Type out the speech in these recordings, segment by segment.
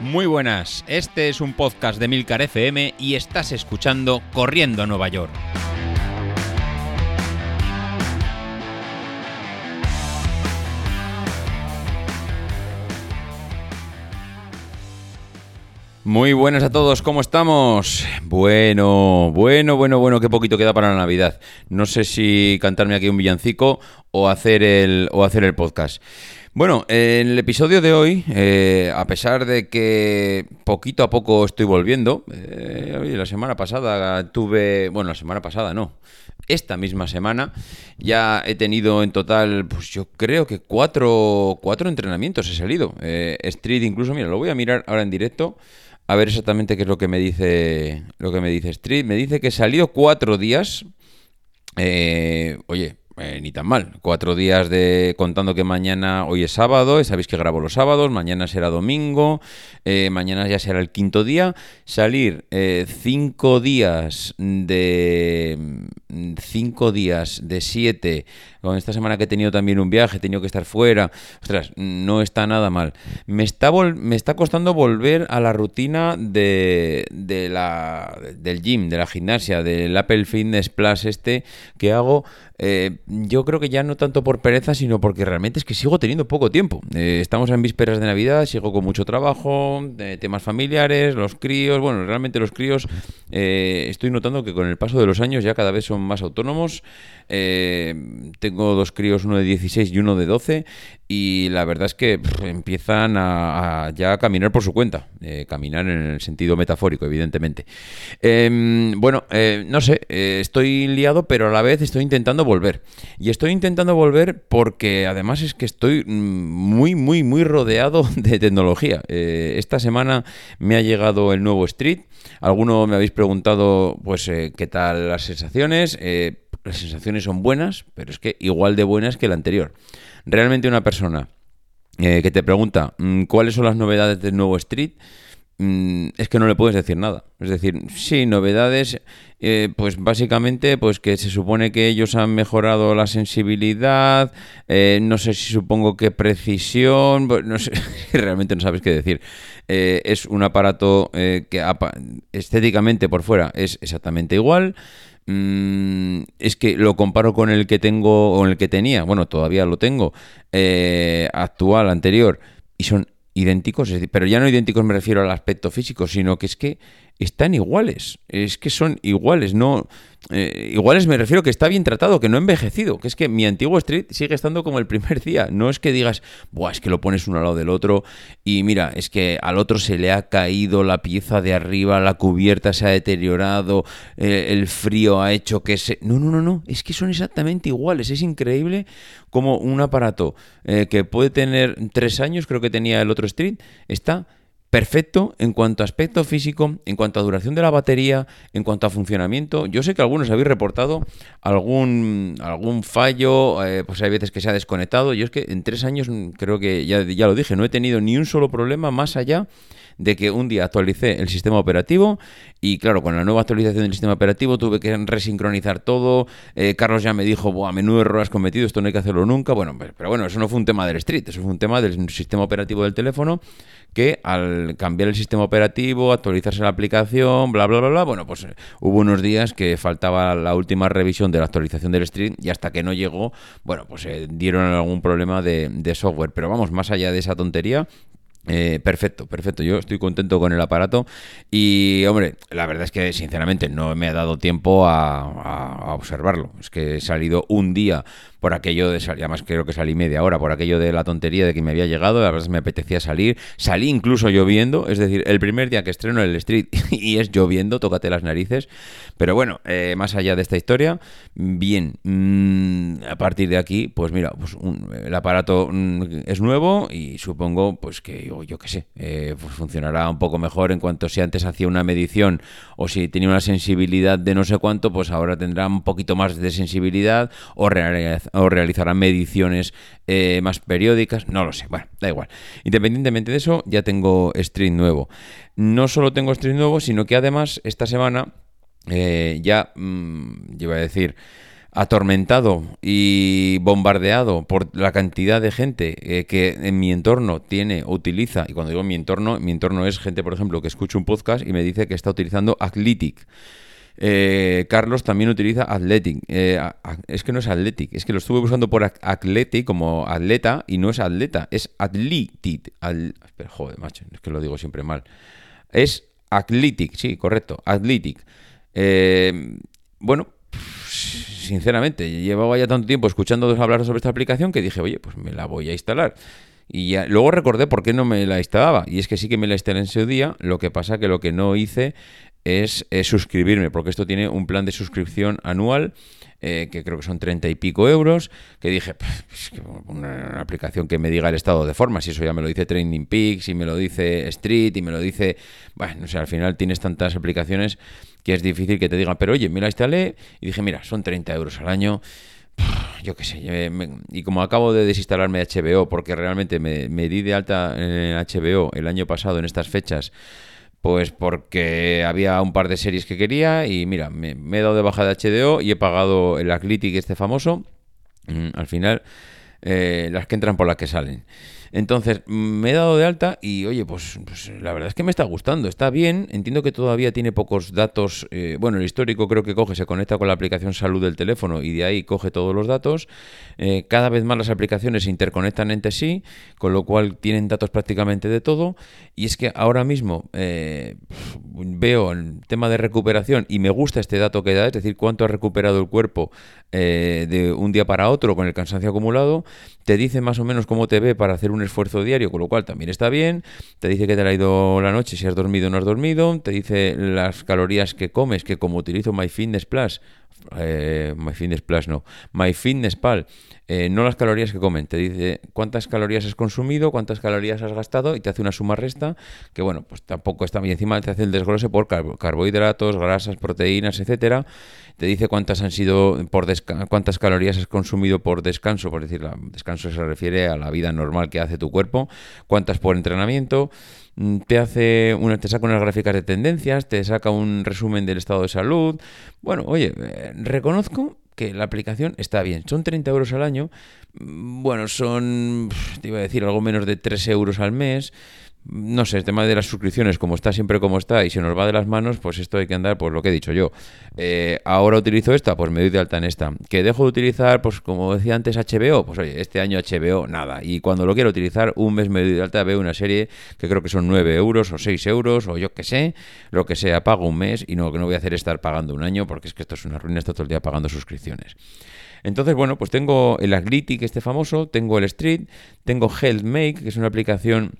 Muy buenas, este es un podcast de Milcar FM y estás escuchando Corriendo a Nueva York. Muy buenas a todos, ¿cómo estamos? Bueno, bueno, bueno, bueno, qué poquito queda para la Navidad. No sé si cantarme aquí un villancico o hacer el, o hacer el podcast. Bueno, en el episodio de hoy, eh, a pesar de que poquito a poco estoy volviendo, eh, la semana pasada tuve, bueno, la semana pasada no, esta misma semana ya he tenido en total, pues yo creo que cuatro, cuatro entrenamientos he salido. Eh, street incluso, mira, lo voy a mirar ahora en directo a ver exactamente qué es lo que me dice lo que me dice Street. Me dice que he salido cuatro días. Oye, eh, ni tan mal. Cuatro días de contando que mañana, hoy es sábado, sabéis que grabo los sábados, mañana será domingo, eh, mañana ya será el quinto día. Salir cinco días de cinco días de siete con esta semana que he tenido también un viaje, he tenido que estar fuera, ostras, no está nada mal. Me está, me está costando volver a la rutina de, de la, del gym, de la gimnasia, del Apple Fitness Plus este que hago. Eh, yo creo que ya no tanto por pereza, sino porque realmente es que sigo teniendo poco tiempo. Eh, estamos en vísperas de Navidad, sigo con mucho trabajo, temas familiares, los críos, bueno, realmente los críos, eh, estoy notando que con el paso de los años ya cada vez son más autónomos. tengo dos críos, uno de 16 y uno de 12, y la verdad es que empiezan a, ya a caminar por su cuenta, eh, caminar en el sentido metafórico, evidentemente. Em, bueno, eh, no sé, eh, estoy liado, pero a la vez estoy intentando volver. Y estoy intentando volver porque además es que estoy mm, muy, muy, muy rodeado de tecnología. esta semana me ha llegado el nuevo Street. Alguno me habéis preguntado, pues, qué tal las sensaciones. Las sensaciones son buenas, pero es que igual de buenas que la anterior. Realmente una persona eh, que te pregunta mm, cuáles son las novedades del nuevo Street, es que no le puedes decir nada. Es decir, sí, novedades, eh, pues básicamente, pues que se supone que ellos han mejorado la sensibilidad, eh, no sé si supongo que precisión, no sé, realmente no sabes qué decir. es un aparato que estéticamente por fuera es exactamente igual. Mm, es que lo comparo con el que tengo o el que tenía, bueno, todavía lo tengo, eh, actual, anterior, y son idénticos, pero ya no idénticos me refiero al aspecto físico, sino que es que están iguales, es que son iguales, no eh, iguales me refiero que está bien tratado, que no ha envejecido, que es que mi antiguo Street sigue estando como el primer día, no es que digas, Buah, es que lo pones uno al lado del otro y mira, es que al otro se le ha caído la pieza de arriba, la cubierta se ha deteriorado, eh, el frío ha hecho que se... No, no, no, no, es que son exactamente iguales, es increíble como un aparato eh, que puede tener tres años, creo que tenía el otro Street, está perfecto en cuanto a aspecto físico, en cuanto a duración de la batería, en cuanto a funcionamiento. Yo sé que algunos habéis reportado algún, algún fallo, eh, pues hay veces que se ha desconectado. Yo es que en tres años, mm, creo que ya, ya lo dije, no he tenido ni un solo problema más allá de que un día actualicé el sistema operativo y claro, con la nueva actualización del sistema operativo tuve que resincronizar todo. Eh, Carlos ya me dijo, a menudo error has cometido, esto no hay que hacerlo nunca. Bueno, pero bueno, eso no fue un tema del Street, eso fue un tema del sistema operativo del teléfono que al cambiar el sistema operativo, actualizarse la aplicación, bla, bla, bla, bla, bueno, pues eh, hubo unos días que faltaba la última revisión de la actualización del Street y hasta que no llegó, bueno, pues eh, dieron algún problema de, software. Pero vamos, más allá de esa tontería, eh, perfecto, perfecto. Yo estoy contento con el aparato y, hombre, la verdad es que sinceramente no me ha dado tiempo a, a observarlo. Es que he salido un día por aquello de salir, además creo que salí media hora, por aquello de la tontería de que me había llegado, la verdad me apetecía salir, salí incluso lloviendo, es decir, el primer día que estreno el Street y es lloviendo, tócate las narices, pero bueno, eh, más allá de esta historia, bien, mm, a partir de aquí, pues mira, pues el aparato mm, es nuevo y supongo pues que yo, yo qué sé, eh, pues funcionará un poco mejor en cuanto si antes hacía una medición o si tenía una sensibilidad de no sé cuánto, pues ahora tendrá un poquito más de sensibilidad o o realizarán mediciones eh, más periódicas, no lo sé, bueno, da igual. Independientemente de eso, ya tengo stream nuevo. No solo tengo stream nuevo, sino que además esta semana eh, ya, mm, iba a decir, atormentado y bombardeado por la cantidad de gente eh, que en mi entorno tiene o utiliza, y cuando digo mi entorno, mi entorno es gente, por ejemplo, que escucha un podcast y me dice que está utilizando Athletic. Eh, Carlos también utiliza Athletic. Eh, es que no es Athletic, es que lo estuve usando por Athletic como atleta y no es atleta, es Athletic. joder, macho, es que lo digo siempre mal. Es Athletic, sí, correcto, Athletic. bueno, sinceramente, llevaba ya tanto tiempo escuchando hablar sobre esta aplicación que dije, oye, pues me la voy a instalar. Y ya, luego recordé por qué no me la instalaba. Y es que sí que me la instalé en ese día, lo que pasa que lo que no hice es, suscribirme, porque esto tiene un plan de suscripción anual. Eh, que creo que son treinta y pico euros, que dije, pues, una, aplicación que me diga el estado de forma, si eso ya me lo dice Training Peaks, y me lo dice Street, y me lo dice, bueno, no sé, al final tienes tantas aplicaciones que es difícil que te digan, pero oye, me la instalé y dije, mira, son 30 euros al año. Yo qué sé, y como acabo de desinstalarme HBO, porque realmente me, di de alta en HBO el año pasado en estas fechas, pues porque había un par de series que quería y mira, me, he dado de baja de HBO y he pagado el Aclitic este famoso. Mm, al final, eh, las que entran por las que salen. Entonces, me he dado de alta y, oye, pues, pues, la verdad es que me está gustando, está bien. Entiendo que todavía tiene pocos datos. Eh, bueno, el histórico creo que coge, se conecta con la aplicación salud del teléfono y de ahí coge todos los datos. Eh, cada vez más las aplicaciones se interconectan entre sí, con lo cual tienen datos prácticamente de todo. Y es que ahora mismo eh, veo el tema de recuperación y me gusta este dato que da, es decir, cuánto ha recuperado el cuerpo de un día para otro con el cansancio acumulado. Te dice más o menos cómo te ve para hacer un esfuerzo diario, con lo cual también está bien. Te dice que te ha ido la noche, si has dormido o no has dormido. Te dice las calorías que comes, que como utilizo MyFitnessPlus, eh, MyFitnessPlus no, MyFitnessPal, eh, no las calorías que comen, te dice cuántas calorías has consumido, cuántas calorías has gastado y te hace una suma resta que bueno, pues tampoco está bien. Encima te hace el desglose por carbohidratos, grasas, proteínas, etcétera. Te dice cuántas han sido por cuántas calorías has consumido por descanso, por decir, descanso se refiere a la vida normal que hace tu cuerpo, cuántas por entrenamiento mm, te hace una, te saca unas gráficas de tendencias, te saca un resumen del estado de salud. Bueno, oye, eh, reconozco que la aplicación está bien. Son 30 euros al año. Mm, bueno, son, te iba a decir, algo menos de 3 euros al mes no sé, el tema de las suscripciones, como está siempre como está y se nos va de las manos, pues esto hay que andar, pues lo que he dicho yo. Eh, ahora utilizo esta, pues me doy de alta en esta. Que dejo de utilizar, pues como decía antes, HBO, pues oye, este año HBO, nada. Y cuando lo quiero utilizar, un mes me doy de alta, veo una serie que creo que son 9 euros o 6 euros o yo qué sé, lo que sea, pago un mes y no, que no voy a hacer estar pagando un año porque es que esto es una ruina, esto todo el día pagando suscripciones. Entonces, bueno, pues tengo el Agritic, este famoso, tengo el Street, tengo HealthMake, que es una aplicación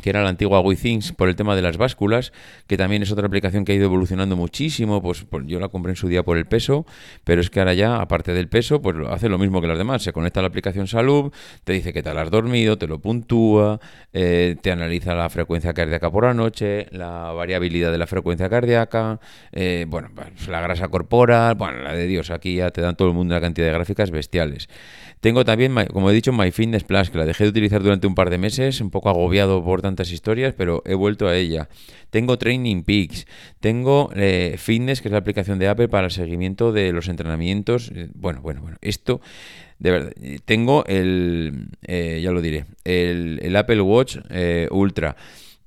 que era la antigua WeThings por el tema de las básculas, que también es otra aplicación que ha ido evolucionando muchísimo, pues, yo la compré en su día por el peso, pero es que ahora ya, aparte del peso, pues hace lo mismo que las demás, se conecta a la aplicación Salud, te dice que tal has dormido, te lo puntúa, eh, te analiza la frecuencia cardíaca por la noche, la variabilidad de la frecuencia cardíaca, eh, bueno, pues, la grasa corporal, bueno, la de Dios, aquí ya te dan todo el mundo una cantidad de gráficas bestiales. Tengo también, como he dicho, MyFitnessPlus, que la dejé de utilizar durante un par de meses, un poco agobiado por tantas historias, pero he vuelto a ella. Tengo Training Peaks, tengo eh, Fitness, que es la aplicación de Apple para el seguimiento de los entrenamientos. Eh, bueno, bueno, bueno, esto de verdad. Tengo el, eh, ya lo diré, el, Apple Watch Ultra.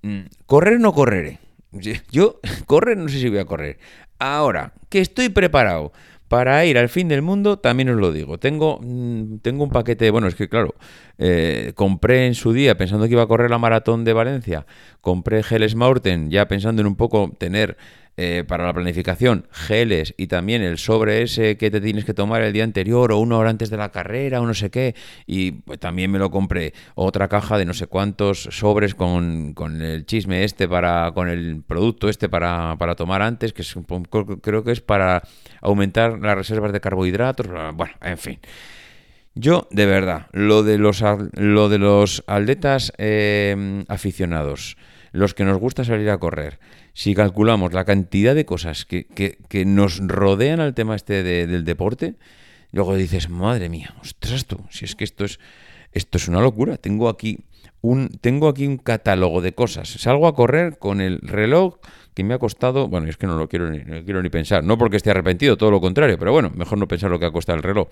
Mm, ¿Correr no correré? Yo, correr, no sé si voy a correr. Ahora, que estoy preparado para ir al fin del mundo, también os lo digo. Tengo, mm, tengo un paquete, bueno, es que claro, eh, compré en su día pensando que iba a correr la maratón de Valencia, compré Geles Maurten ya pensando en un poco tener eh, para la planificación, geles y también el sobre ese que te tienes que tomar el día anterior o una hora antes de la carrera o no sé qué. Y pues, también me lo compré otra caja de no sé cuántos sobres con, el chisme este para, con el producto este para, para tomar antes, que es, creo que es para aumentar las reservas de carbohidratos. Bueno, en fin. Yo, de verdad, lo de los, lo de los atletas eh, aficionados, los que nos gusta salir a correr, si calculamos la cantidad de cosas que, que, nos rodean al tema este del deporte, luego dices, madre mía, ostras tú, si es que esto es... Esto es una locura. Tengo aquí tengo aquí un catálogo de cosas. Salgo a correr con el reloj que me ha costado, bueno, es que no lo quiero ni, no quiero ni pensar, no porque esté arrepentido, todo lo contrario, pero bueno, mejor no pensar lo que ha costado el reloj.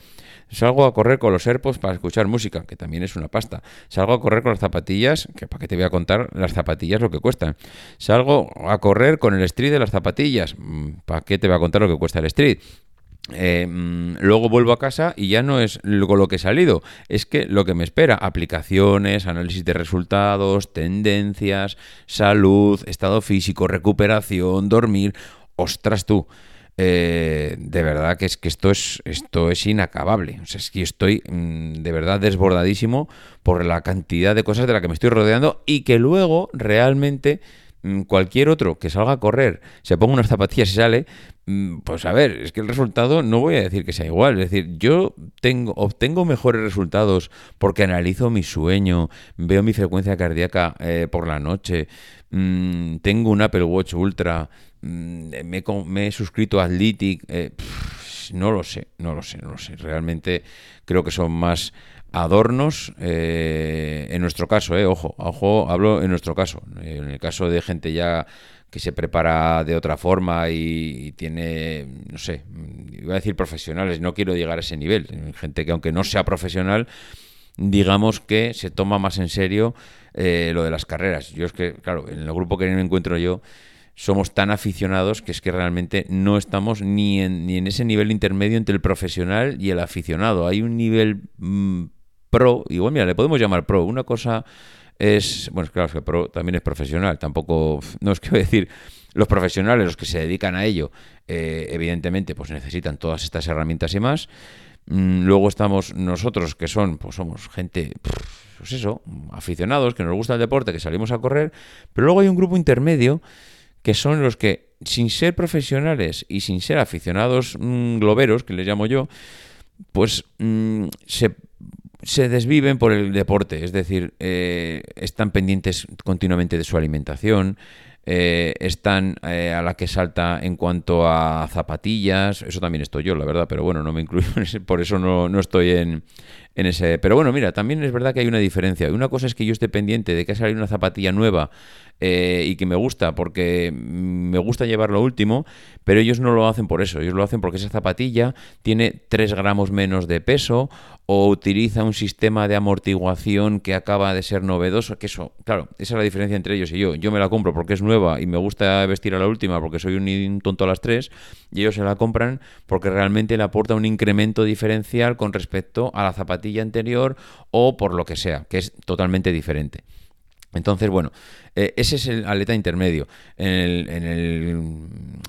Salgo a correr con los AirPods para escuchar música, que también es una pasta. Salgo a correr con las zapatillas, que para qué te voy a contar las zapatillas lo que cuestan. Salgo a correr con el street de las zapatillas, mm, ¿para qué te voy a contar lo que cuesta el street? Eh, mm, luego vuelvo a casa y ya no es lo, lo que he salido, es que lo que me espera, aplicaciones, análisis de resultados, tendencias, salud, estado físico, recuperación, dormir, ostras tú. Eh, de verdad que es que esto es esto es inacabable. O es que estoy mm, de verdad desbordadísimo por la cantidad de cosas de las que me estoy rodeando y que luego realmente cualquier otro que salga a correr, se ponga unas zapatillas y sale, Mm, pues a ver, es que el resultado no voy a decir que sea igual. Es decir, yo tengo, obtengo mejores resultados porque analizo mi sueño, veo mi frecuencia cardíaca eh, por la noche, mm, tengo un Apple Watch Ultra, mm, me, he suscrito a Athletic. Eh, no lo sé, no lo sé, no lo sé. Realmente creo que son más adornos eh, en nuestro caso, eh, ojo, ojo, hablo en nuestro caso. En el caso de gente ya que se prepara de otra forma y, tiene, no sé, iba a decir profesionales, no quiero llegar a ese nivel. Gente que aunque no sea profesional, digamos que se toma más en serio eh, lo de las carreras. Yo es que, claro, en el grupo que me encuentro yo, somos tan aficionados que es que realmente no estamos ni en, ni en ese nivel intermedio entre el profesional y el aficionado. Hay un nivel mm, pro, igual mira, le podemos llamar pro, una cosa es, bueno, claro, que pro también es profesional, tampoco, no es que a decir, los profesionales, los que se dedican a ello, eh, evidentemente, pues necesitan todas estas herramientas y más. Mm, luego estamos nosotros, que son, pues somos gente, pues eso, aficionados, que nos gusta el deporte, que salimos a correr, pero luego hay un grupo intermedio que son los que, sin ser profesionales y sin ser aficionados mm, globeros, que les llamo yo, pues mm, se se desviven por el deporte, es decir, eh, están pendientes continuamente de su alimentación, eh, están eh, a la que salta en cuanto a zapatillas, eso también estoy yo, la verdad, pero bueno, no me incluyo por eso no, no estoy en, en, ese... Pero bueno, mira, también es verdad que hay una diferencia. Una cosa es que yo esté pendiente de que ha salido una zapatilla nueva eh, y que me gusta porque me gusta llevar lo último, pero ellos no lo hacen por eso, ellos lo hacen porque esa zapatilla tiene 3 gramos menos de peso o utiliza un sistema de amortiguación que acaba de ser novedoso, que eso, claro, esa es la diferencia entre ellos y yo. Yo me la compro porque es nueva y me gusta vestir a la última porque soy un tonto a las tres y ellos se la compran porque realmente le aporta un incremento diferencial con respecto a la zapatilla anterior o por lo que sea, que es totalmente diferente. Entonces, bueno, eh, ese es el atleta intermedio. En el, en, el,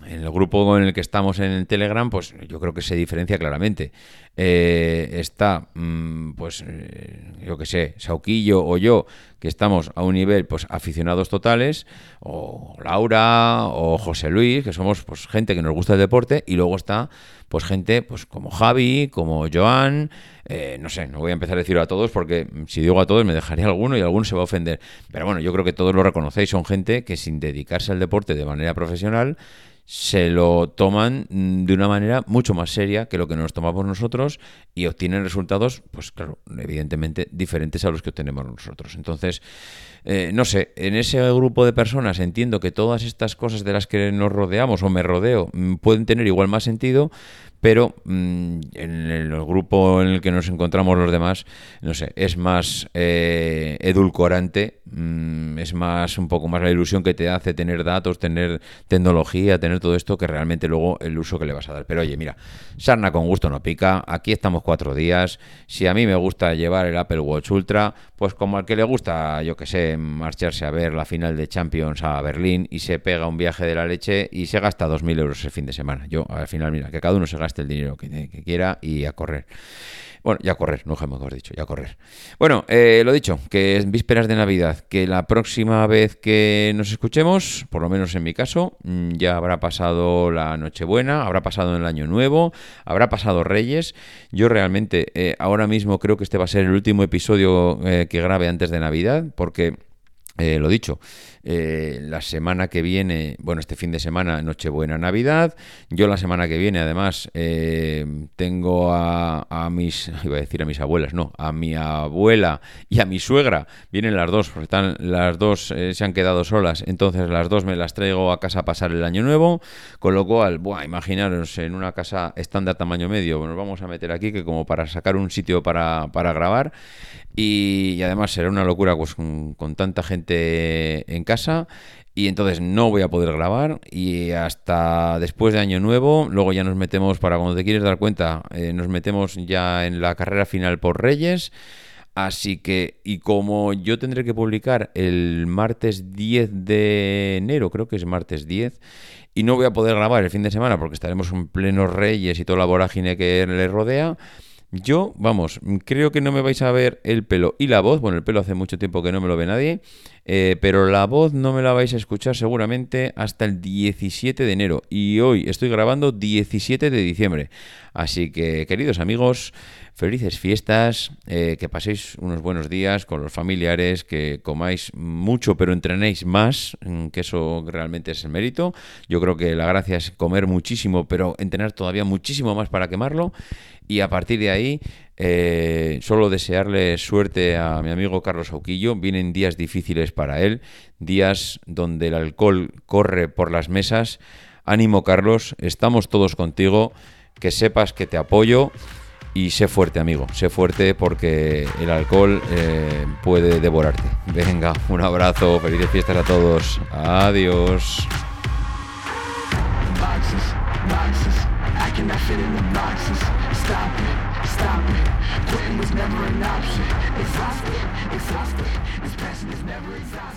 en el, grupo en el que estamos en el Telegram, pues yo creo que se diferencia claramente. Eh, está, mm, pues, eh, yo que sé, Sauquillo o yo, que estamos a un nivel, pues, aficionados totales, o Laura, o José Luis, que somos, pues, gente que nos gusta el deporte, y luego está, pues, gente, pues, como Javi, como Joan, no sé, no voy a empezar a decirlo a todos, porque si digo a todos me dejaría alguno y alguno se va a ofender. Pero bueno, yo creo que todos lo reconocéis, son gente que sin dedicarse al deporte de manera profesional, se lo toman mm, de una manera mucho más seria que lo que nos tomamos nosotros y obtienen resultados, pues claro, evidentemente diferentes a los que obtenemos nosotros. Entonces, eh, no sé, en ese grupo de personas entiendo que todas estas cosas de las que nos rodeamos o me rodeo mm, pueden tener igual más sentido, pero mm, en el grupo en el que nos encontramos los demás, no sé, es más eh, edulcorante, mm, es más un poco más la ilusión que te hace tener datos, tener tecnología, tener todo esto que realmente luego el uso que le vas a dar. Pero oye, mira, sarna con gusto no pica, aquí estamos cuatro días, si a mí me gusta llevar el Apple Watch Ultra, pues como al que le gusta, yo que sé, marcharse a ver la final de Champions a Berlín y se pega un viaje de la leche y se gasta 2.000 euros el fin de semana. Yo al final, mira, que cada uno se gasta el dinero que, quiera y a correr. Bueno, ya a correr, no mejor dicho, ya a correr. Bueno, eh, lo dicho, que es vísperas de Navidad, que la próxima vez que nos escuchemos, por lo menos en mi caso, mm, ya habrá pasado la Nochebuena, habrá pasado el Año Nuevo, habrá pasado Reyes. Yo realmente eh, ahora mismo creo que este va a ser el último episodio eh, que grabe antes de Navidad, porque Eh, lo dicho, eh, la semana que viene, bueno, este fin de semana, Nochebuena, Navidad. Yo la semana que viene, además, eh, tengo a, mis, iba a decir a mis abuelas, no, a mi abuela y a mi suegra. Vienen las dos, porque están, las dos se han quedado solas, entonces las dos me las traigo a casa a pasar el año nuevo. Con lo cual, buah, imaginaros, en una casa estándar tamaño medio, nos vamos a meter aquí que como para sacar un sitio para, para grabar. Y, además será una locura pues, con, tanta gente en casa y entonces no voy a poder grabar y hasta después de año nuevo, luego ya nos metemos, para cuando te quieres dar cuenta, eh, nos metemos ya en la carrera final por Reyes. Así que, y como yo tendré que publicar el martes 10 de enero, creo que es martes 10, y no voy a poder grabar el fin de semana porque estaremos en plenos Reyes y toda la vorágine que le rodea, yo, vamos, creo que no me vais a ver el pelo y la voz. Bueno, el pelo hace mucho tiempo que no me lo ve nadie. Eh, pero la voz no me la vais a escuchar seguramente hasta el 17 de enero. Y hoy estoy grabando 17 de diciembre. Así que, queridos amigos, felices fiestas, eh, que paséis unos buenos días con los familiares, que comáis mucho pero entrenéis más, mm, que eso realmente es el mérito. Yo creo que la gracia es comer muchísimo, pero entrenar todavía muchísimo más para quemarlo. Y a partir de ahí, eh, solo desearle suerte a mi amigo Carlos Auquillo. Vienen días difíciles para él, días donde el alcohol corre por las mesas. Ánimo, Carlos, estamos todos contigo. Que sepas que te apoyo y sé fuerte, amigo. Sé fuerte porque el alcohol eh, puede devorarte. Venga, un abrazo, felices fiestas a todos. Adiós. Quitting was never an option. Exhausted, exhausted. This passion is never exhausted.